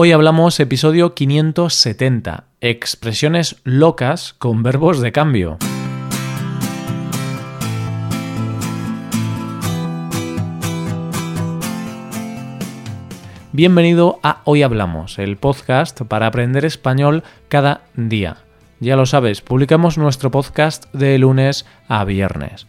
Hoy hablamos episodio 570, expresiones locas con verbos de cambio. Bienvenido a Hoy Hablamos, el podcast para aprender español cada día. Ya lo sabes, publicamos nuestro podcast de lunes a viernes.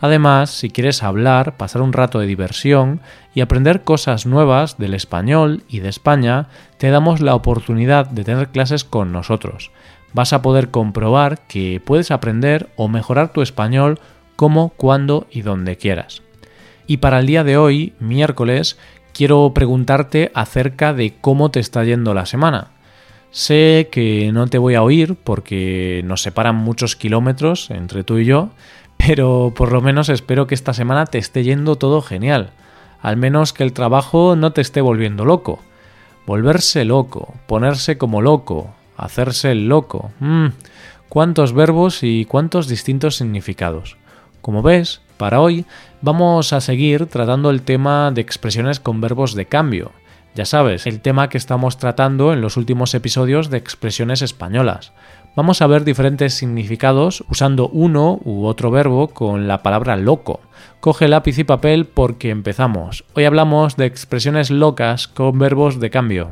Además, si quieres hablar, pasar un rato de diversión y aprender cosas nuevas del español y de España, te damos la oportunidad de tener clases con nosotros. Vas a poder comprobar que puedes aprender o mejorar tu español como, cuando y donde quieras. Y para el día de hoy, miércoles, quiero preguntarte acerca de cómo te está yendo la semana. Sé que no te voy a oír porque nos separan muchos kilómetros entre tú y yo, pero por lo menos espero que esta semana te esté yendo todo genial. Al menos que el trabajo no te esté volviendo loco. Volverse loco, ponerse como loco, hacerse el loco. Mmm, cuántos verbos y cuántos distintos significados. Como ves, para hoy vamos a seguir tratando el tema de expresiones con verbos de cambio. Ya sabes, el tema que estamos tratando en los últimos episodios de expresiones españolas vamos a ver diferentes significados usando uno u otro verbo con la palabra loco. Coge lápiz y papel porque empezamos. Hoy hablamos de expresiones locas con verbos de cambio.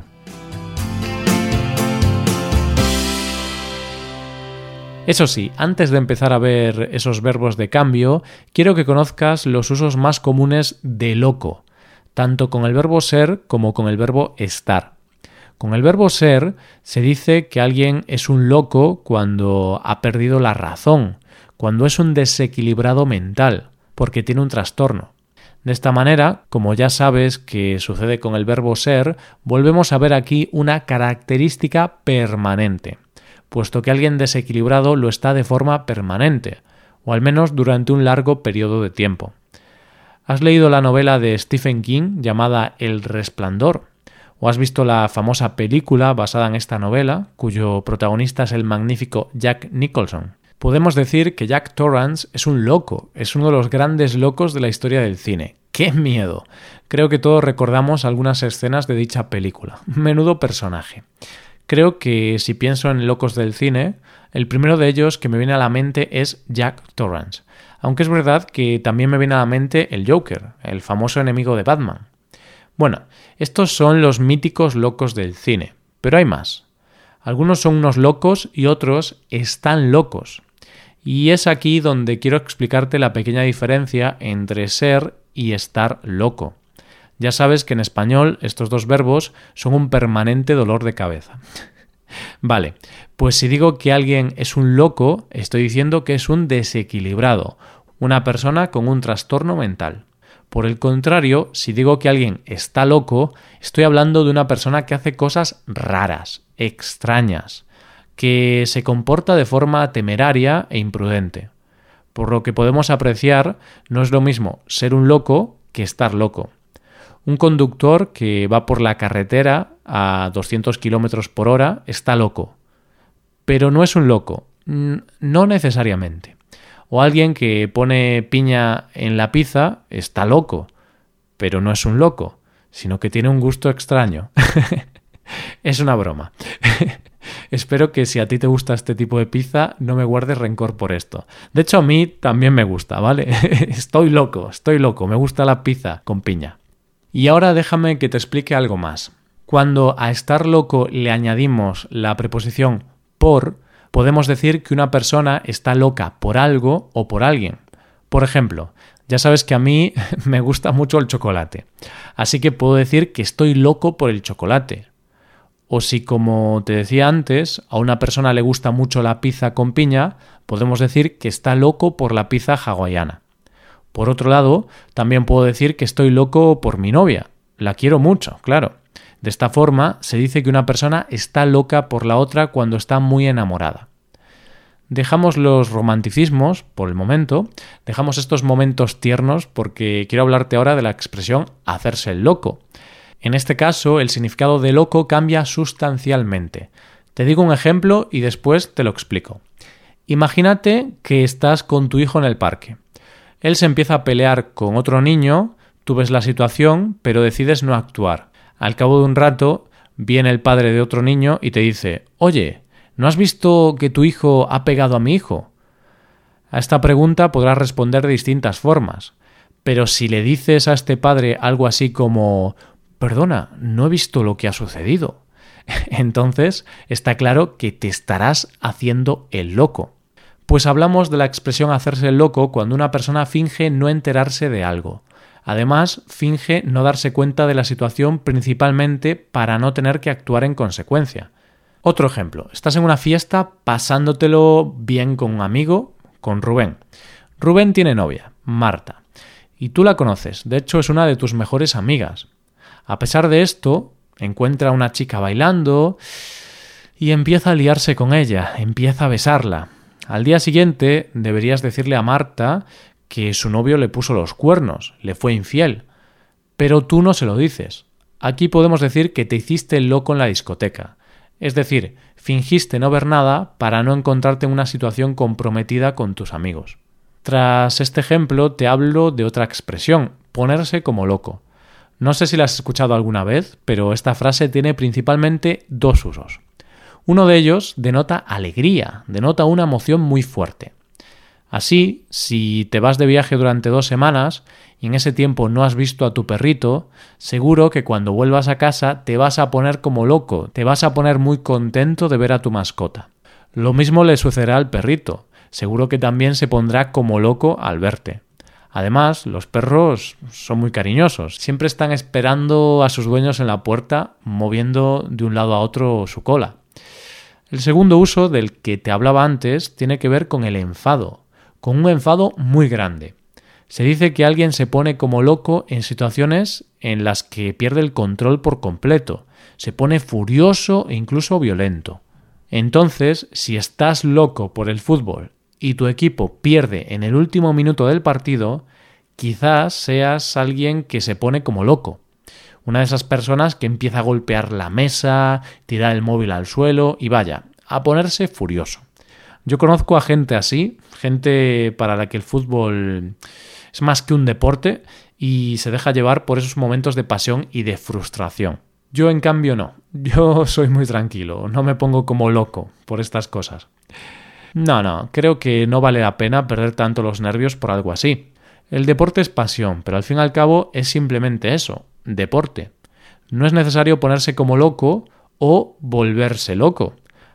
Eso sí, antes de empezar a ver esos verbos de cambio, quiero que conozcas los usos más comunes de loco, tanto con el verbo ser como con el verbo estar. Con el verbo ser se dice que alguien es un loco cuando ha perdido la razón, cuando es un desequilibrado mental, porque tiene un trastorno. De esta manera, como ya sabes que sucede con el verbo ser, volvemos a ver aquí una característica permanente, puesto que alguien desequilibrado lo está de forma permanente, o al menos durante un largo periodo de tiempo. ¿Has leído la novela de Stephen King llamada El Resplandor? O has visto la famosa película basada en esta novela, cuyo protagonista es el magnífico Jack Nicholson. Podemos decir que Jack Torrance es un loco, es uno de los grandes locos de la historia del cine. ¡Qué miedo! Creo que todos recordamos algunas escenas de dicha película. Menudo personaje. Creo que si pienso en locos del cine, el primero de ellos que me viene a la mente es Jack Torrance. Aunque es verdad que también me viene a la mente el Joker, el famoso enemigo de Batman. Bueno, estos son los míticos locos del cine, pero hay más. Algunos son unos locos y otros están locos. Y es aquí donde quiero explicarte la pequeña diferencia entre ser y estar loco. Ya sabes que en español estos dos verbos son un permanente dolor de cabeza. vale, pues si digo que alguien es un loco, estoy diciendo que es un desequilibrado, una persona con un trastorno mental. Por el contrario, si digo que alguien está loco, estoy hablando de una persona que hace cosas raras, extrañas, que se comporta de forma temeraria e imprudente. Por lo que podemos apreciar, no es lo mismo ser un loco que estar loco. Un conductor que va por la carretera a 200 km por hora está loco. Pero no es un loco, no necesariamente. O alguien que pone piña en la pizza está loco, pero no es un loco, sino que tiene un gusto extraño. es una broma. Espero que si a ti te gusta este tipo de pizza no me guardes rencor por esto. De hecho a mí también me gusta, ¿vale? estoy loco, estoy loco, me gusta la pizza con piña. Y ahora déjame que te explique algo más. Cuando a estar loco le añadimos la preposición por, podemos decir que una persona está loca por algo o por alguien. Por ejemplo, ya sabes que a mí me gusta mucho el chocolate, así que puedo decir que estoy loco por el chocolate. O si, como te decía antes, a una persona le gusta mucho la pizza con piña, podemos decir que está loco por la pizza hawaiana. Por otro lado, también puedo decir que estoy loco por mi novia. La quiero mucho, claro. De esta forma, se dice que una persona está loca por la otra cuando está muy enamorada. Dejamos los romanticismos por el momento, dejamos estos momentos tiernos porque quiero hablarte ahora de la expresión hacerse el loco. En este caso, el significado de loco cambia sustancialmente. Te digo un ejemplo y después te lo explico. Imagínate que estás con tu hijo en el parque. Él se empieza a pelear con otro niño, tú ves la situación, pero decides no actuar. Al cabo de un rato, viene el padre de otro niño y te dice, Oye, ¿no has visto que tu hijo ha pegado a mi hijo? A esta pregunta podrás responder de distintas formas, pero si le dices a este padre algo así como Perdona, no he visto lo que ha sucedido. Entonces está claro que te estarás haciendo el loco. Pues hablamos de la expresión hacerse el loco cuando una persona finge no enterarse de algo. Además, finge no darse cuenta de la situación principalmente para no tener que actuar en consecuencia. Otro ejemplo, estás en una fiesta pasándotelo bien con un amigo, con Rubén. Rubén tiene novia, Marta, y tú la conoces, de hecho es una de tus mejores amigas. A pesar de esto, encuentra a una chica bailando y empieza a liarse con ella, empieza a besarla. Al día siguiente deberías decirle a Marta que su novio le puso los cuernos, le fue infiel. Pero tú no se lo dices. Aquí podemos decir que te hiciste loco en la discoteca. Es decir, fingiste no ver nada para no encontrarte en una situación comprometida con tus amigos. Tras este ejemplo te hablo de otra expresión, ponerse como loco. No sé si la has escuchado alguna vez, pero esta frase tiene principalmente dos usos. Uno de ellos denota alegría, denota una emoción muy fuerte. Así, si te vas de viaje durante dos semanas y en ese tiempo no has visto a tu perrito, seguro que cuando vuelvas a casa te vas a poner como loco, te vas a poner muy contento de ver a tu mascota. Lo mismo le sucederá al perrito, seguro que también se pondrá como loco al verte. Además, los perros son muy cariñosos, siempre están esperando a sus dueños en la puerta, moviendo de un lado a otro su cola. El segundo uso del que te hablaba antes tiene que ver con el enfado, con un enfado muy grande. Se dice que alguien se pone como loco en situaciones en las que pierde el control por completo, se pone furioso e incluso violento. Entonces, si estás loco por el fútbol y tu equipo pierde en el último minuto del partido, quizás seas alguien que se pone como loco. Una de esas personas que empieza a golpear la mesa, tirar el móvil al suelo y vaya, a ponerse furioso. Yo conozco a gente así, gente para la que el fútbol es más que un deporte y se deja llevar por esos momentos de pasión y de frustración. Yo en cambio no, yo soy muy tranquilo, no me pongo como loco por estas cosas. No, no, creo que no vale la pena perder tanto los nervios por algo así. El deporte es pasión, pero al fin y al cabo es simplemente eso, deporte. No es necesario ponerse como loco o volverse loco.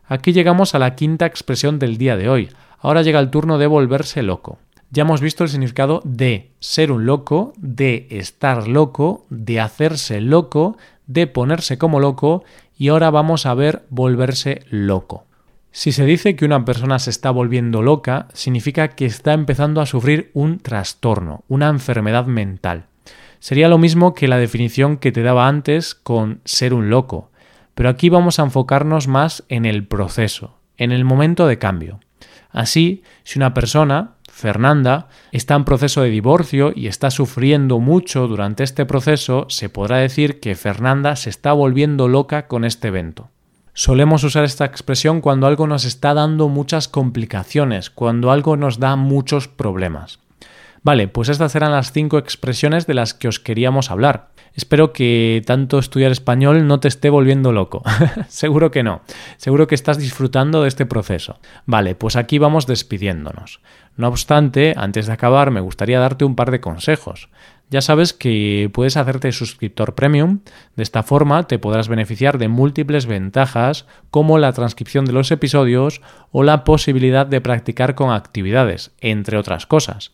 Aquí llegamos a la quinta expresión del día de hoy. Ahora llega el turno de volverse loco. Ya hemos visto el significado de ser un loco, de estar loco, de hacerse loco, de ponerse como loco y ahora vamos a ver volverse loco. Si se dice que una persona se está volviendo loca, significa que está empezando a sufrir un trastorno, una enfermedad mental. Sería lo mismo que la definición que te daba antes con ser un loco, pero aquí vamos a enfocarnos más en el proceso, en el momento de cambio. Así, si una persona, Fernanda, está en proceso de divorcio y está sufriendo mucho durante este proceso, se podrá decir que Fernanda se está volviendo loca con este evento. Solemos usar esta expresión cuando algo nos está dando muchas complicaciones, cuando algo nos da muchos problemas. Vale, pues estas eran las cinco expresiones de las que os queríamos hablar. Espero que tanto estudiar español no te esté volviendo loco. Seguro que no. Seguro que estás disfrutando de este proceso. Vale, pues aquí vamos despidiéndonos. No obstante, antes de acabar me gustaría darte un par de consejos. Ya sabes que puedes hacerte suscriptor premium. De esta forma te podrás beneficiar de múltiples ventajas como la transcripción de los episodios o la posibilidad de practicar con actividades, entre otras cosas.